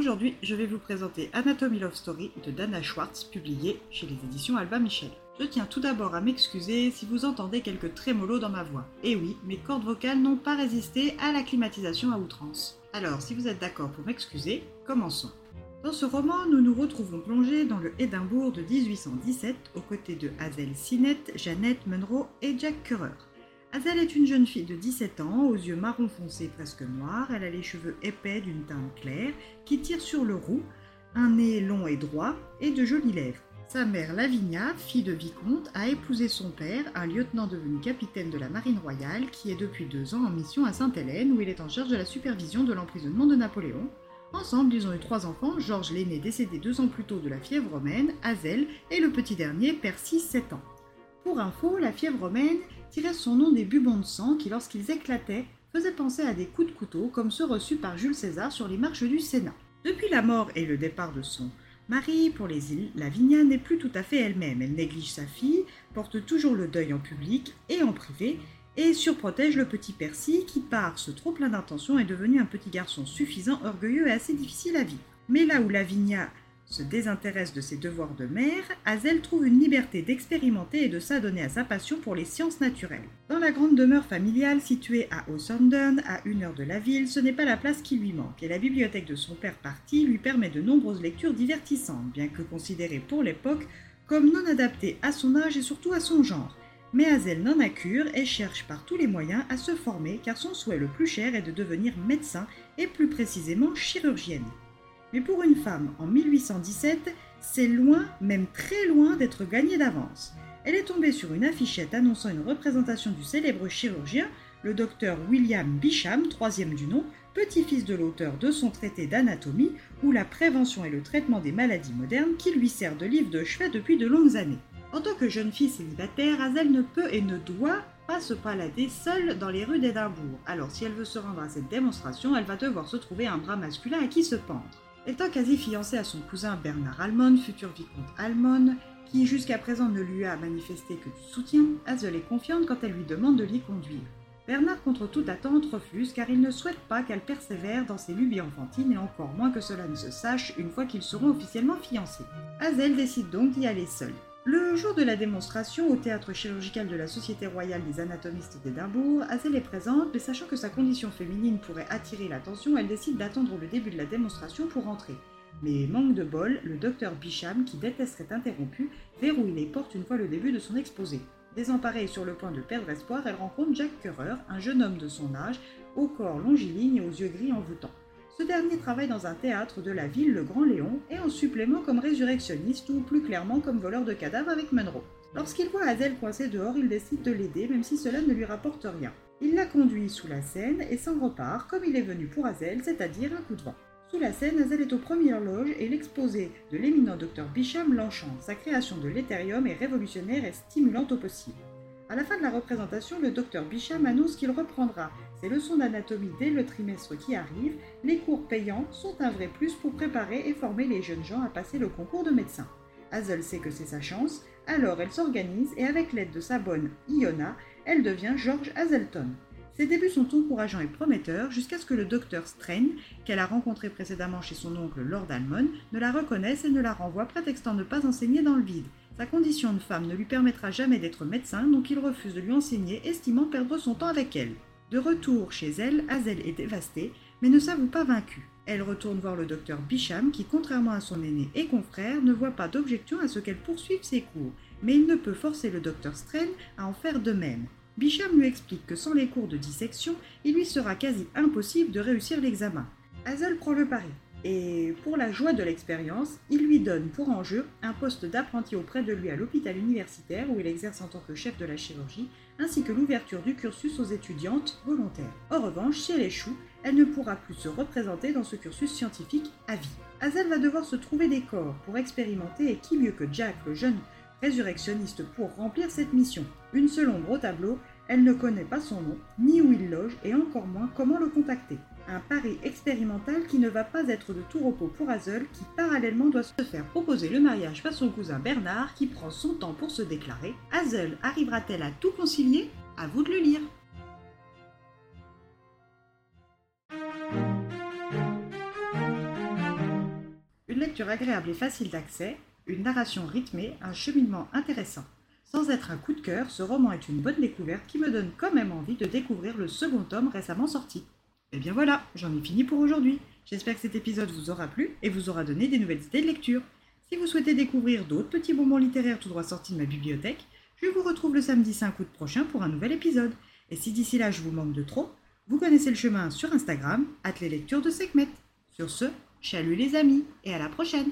Aujourd'hui, je vais vous présenter Anatomy Love Story de Dana Schwartz, publié chez les éditions Alba Michel. Je tiens tout d'abord à m'excuser si vous entendez quelques trémolos dans ma voix. Et oui, mes cordes vocales n'ont pas résisté à la climatisation à outrance. Alors, si vous êtes d'accord pour m'excuser, commençons. Dans ce roman, nous nous retrouvons plongés dans le Édimbourg de 1817 aux côtés de Hazel Sinnett, Jeannette Munro et Jack Currer. Hazel est une jeune fille de 17 ans, aux yeux marron foncé presque noirs. Elle a les cheveux épais d'une teinte claire qui tirent sur le roux, un nez long et droit et de jolies lèvres. Sa mère Lavinia, fille de vicomte, a épousé son père, un lieutenant devenu capitaine de la marine royale, qui est depuis deux ans en mission à Sainte-Hélène, où il est en charge de la supervision de l'emprisonnement de Napoléon. Ensemble, ils ont eu trois enfants, Georges l'aîné décédé deux ans plus tôt de la fièvre romaine, Hazel, et le petit dernier, Percy, 7 ans. Pour info, la fièvre romaine tirait son nom des bubons de sang qui, lorsqu'ils éclataient, faisaient penser à des coups de couteau comme ceux reçus par Jules César sur les marches du Sénat. Depuis la mort et le départ de son Marie, pour les îles, Lavinia n'est plus tout à fait elle-même. Elle néglige sa fille, porte toujours le deuil en public et en privé, et surprotège le petit Percy qui, par ce trop plein d'intentions, est devenu un petit garçon suffisant, orgueilleux et assez difficile à vivre. Mais là où Lavinia se désintéresse de ses devoirs de mère, Hazel trouve une liberté d'expérimenter et de s'adonner à sa passion pour les sciences naturelles. Dans la grande demeure familiale située à O'Sandern, à une heure de la ville, ce n'est pas la place qui lui manque, et la bibliothèque de son père parti lui permet de nombreuses lectures divertissantes, bien que considérées pour l'époque comme non adaptées à son âge et surtout à son genre. Mais Hazel n'en a cure et cherche par tous les moyens à se former car son souhait le plus cher est de devenir médecin et plus précisément chirurgienne. Mais pour une femme en 1817, c'est loin, même très loin d'être gagné d'avance. Elle est tombée sur une affichette annonçant une représentation du célèbre chirurgien, le docteur William Bisham, troisième du nom, petit-fils de l'auteur de son traité d'anatomie, ou la prévention et le traitement des maladies modernes, qui lui sert de livre de chevet depuis de longues années. En tant que jeune fille célibataire, Hazel ne peut et ne doit pas se balader seule dans les rues d'Édimbourg. Alors si elle veut se rendre à cette démonstration, elle va devoir se trouver un bras masculin à qui se pendre. Étant quasi fiancée à son cousin Bernard Almon, futur vicomte Almon, qui jusqu'à présent ne lui a manifesté que du soutien, Hazel est confiante quand elle lui demande de l'y conduire. Bernard, contre toute attente, refuse car il ne souhaite pas qu'elle persévère dans ses lubies enfantines et encore moins que cela ne se sache une fois qu'ils seront officiellement fiancés. Hazel décide donc d'y aller seule. Le jour de la démonstration au théâtre chirurgical de la Société royale des anatomistes d'Édimbourg, Hazel est présente, mais sachant que sa condition féminine pourrait attirer l'attention, elle décide d'attendre le début de la démonstration pour entrer. Mais manque de bol, le docteur Bicham, qui détesterait être interrompu, verrouille les portes une fois le début de son exposé. Désemparée et sur le point de perdre espoir, elle rencontre Jack Currer, un jeune homme de son âge, au corps longiligne et aux yeux gris envoûtants. Ce dernier travaille dans un théâtre de la ville, le Grand Léon, et en supplément comme résurrectionniste ou plus clairement comme voleur de cadavres avec Munro. Lorsqu'il voit Hazel coincée dehors, il décide de l'aider, même si cela ne lui rapporte rien. Il la conduit sous la Seine et s'en repart comme il est venu pour Hazel, c'est-à-dire un coup de vent. Sous la Seine, Hazel est aux premières loges et l'exposé de l'éminent docteur Bisham l'enchante. Sa création de l'éthérium est révolutionnaire et stimulante au possible. À la fin de la représentation, le docteur Bicham annonce qu'il reprendra ses leçons d'anatomie dès le trimestre qui arrive. Les cours payants sont un vrai plus pour préparer et former les jeunes gens à passer le concours de médecin. Hazel sait que c'est sa chance, alors elle s'organise et avec l'aide de sa bonne Iona, elle devient George Hazelton. Ses débuts sont encourageants et prometteurs jusqu'à ce que le docteur Strain, qu'elle a rencontré précédemment chez son oncle Lord Almon, ne la reconnaisse et ne la renvoie prétextant ne pas enseigner dans le vide. Sa condition de femme ne lui permettra jamais d'être médecin, donc il refuse de lui enseigner, estimant perdre son temps avec elle. De retour chez elle, Hazel est dévastée, mais ne s'avoue pas vaincue. Elle retourne voir le docteur Bicham, qui, contrairement à son aîné et confrère, ne voit pas d'objection à ce qu'elle poursuive ses cours, mais il ne peut forcer le docteur Strain à en faire de même. Bicham lui explique que sans les cours de dissection, il lui sera quasi impossible de réussir l'examen. Hazel prend le pari. Et pour la joie de l'expérience, il lui donne pour enjeu un poste d'apprenti auprès de lui à l'hôpital universitaire où il exerce en tant que chef de la chirurgie, ainsi que l'ouverture du cursus aux étudiantes volontaires. En revanche, si elle échoue, elle ne pourra plus se représenter dans ce cursus scientifique à vie. Hazel va devoir se trouver des corps pour expérimenter et qui mieux que Jack, le jeune résurrectionniste, pour remplir cette mission. Une seule ombre au tableau, Elle ne connaît pas son nom, ni où il loge, et encore moins comment le contacter. Un pari expérimental qui ne va pas être de tout repos pour Hazel, qui parallèlement doit se faire proposer le mariage par son cousin Bernard, qui prend son temps pour se déclarer. Hazel arrivera-t-elle à tout concilier? À vous de le lire. Une lecture agréable et facile d'accès, une narration rythmée, un cheminement intéressant. Sans être un coup de cœur, ce roman est une bonne découverte qui me donne quand même envie de découvrir le second tome récemment sorti. Et bien voilà, j'en ai fini pour aujourd'hui. J'espère que cet épisode vous aura plu et vous aura donné des nouvelles idées de lecture. Si vous souhaitez découvrir d'autres petits bonbons littéraires tout droit sortis de ma bibliothèque, je vous retrouve le samedi 5 août prochain pour un nouvel épisode. Et si d'ici là je vous manque de trop, vous connaissez le chemin sur Instagram, at les lectures de Sekhmet. Sur ce, chalut les amis et à la prochaine